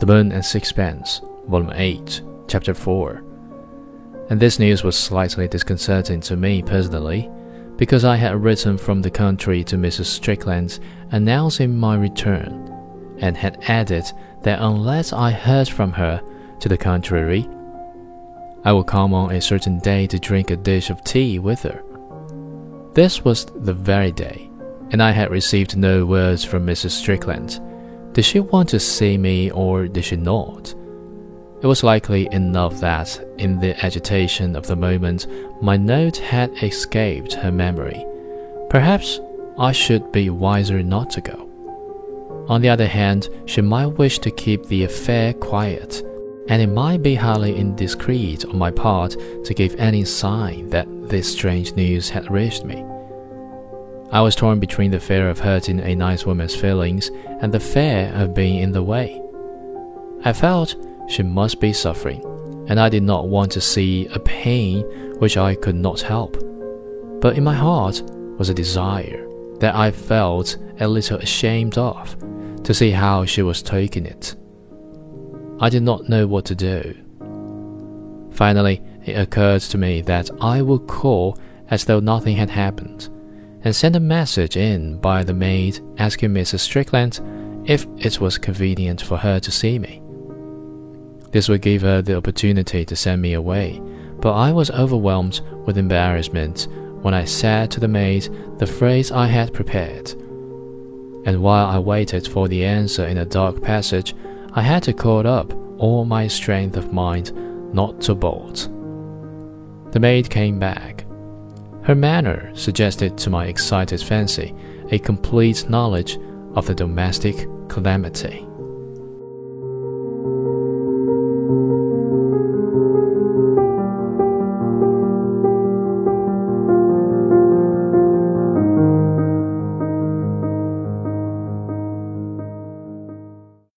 The Moon and Sixpence, Volume 8, Chapter 4. And this news was slightly disconcerting to me personally, because I had written from the country to Mrs. Strickland announcing my return, and had added that unless I heard from her to the contrary, I would come on a certain day to drink a dish of tea with her. This was the very day, and I had received no words from Mrs. Strickland did she want to see me or did she not? It was likely enough that, in the agitation of the moment, my note had escaped her memory. Perhaps I should be wiser not to go. On the other hand, she might wish to keep the affair quiet, and it might be highly indiscreet on my part to give any sign that this strange news had reached me. I was torn between the fear of hurting a nice woman's feelings and the fear of being in the way. I felt she must be suffering, and I did not want to see a pain which I could not help. But in my heart was a desire that I felt a little ashamed of to see how she was taking it. I did not know what to do. Finally, it occurred to me that I would call as though nothing had happened and sent a message in by the maid asking Mrs. Strickland if it was convenient for her to see me. This would give her the opportunity to send me away, but I was overwhelmed with embarrassment when I said to the maid the phrase I had prepared. And while I waited for the answer in a dark passage, I had to call up all my strength of mind not to bolt. The maid came back her manner suggested to my excited fancy a complete knowledge of the domestic calamity.